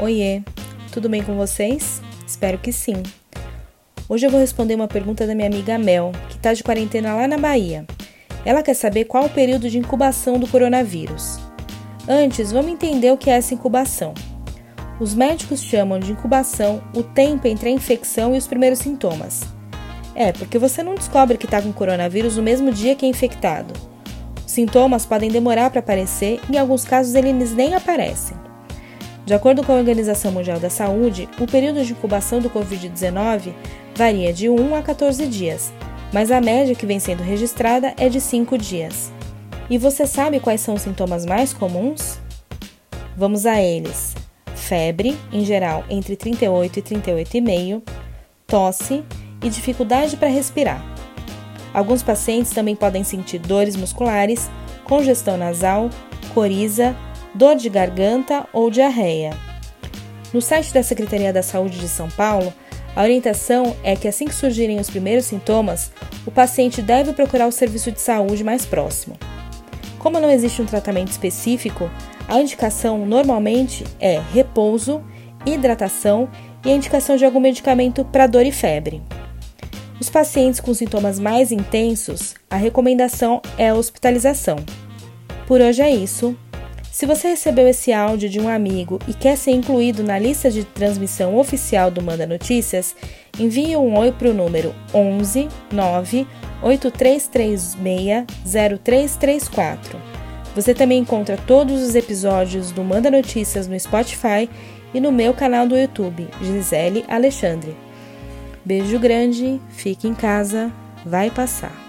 Oiê, tudo bem com vocês? Espero que sim. Hoje eu vou responder uma pergunta da minha amiga Mel, que está de quarentena lá na Bahia. Ela quer saber qual o período de incubação do coronavírus. Antes, vamos entender o que é essa incubação. Os médicos chamam de incubação o tempo entre a infecção e os primeiros sintomas. É, porque você não descobre que está com coronavírus no mesmo dia que é infectado. Os sintomas podem demorar para aparecer e, em alguns casos, eles nem aparecem. De acordo com a Organização Mundial da Saúde, o período de incubação do Covid-19 varia de 1 a 14 dias, mas a média que vem sendo registrada é de 5 dias. E você sabe quais são os sintomas mais comuns? Vamos a eles: febre, em geral entre 38 e 38,5, tosse e dificuldade para respirar. Alguns pacientes também podem sentir dores musculares, congestão nasal, coriza, dor de garganta ou diarreia. No site da Secretaria da Saúde de São Paulo, a orientação é que assim que surgirem os primeiros sintomas, o paciente deve procurar o serviço de saúde mais próximo. Como não existe um tratamento específico, a indicação normalmente é repouso, hidratação e a indicação de algum medicamento para dor e febre. Os pacientes com sintomas mais intensos, a recomendação é a hospitalização. Por hoje é isso. Se você recebeu esse áudio de um amigo e quer ser incluído na lista de transmissão oficial do Manda Notícias, envie um oi para o número 11 9 8336 0334. Você também encontra todos os episódios do Manda Notícias no Spotify e no meu canal do YouTube, Gisele Alexandre. Beijo grande, fique em casa, vai passar.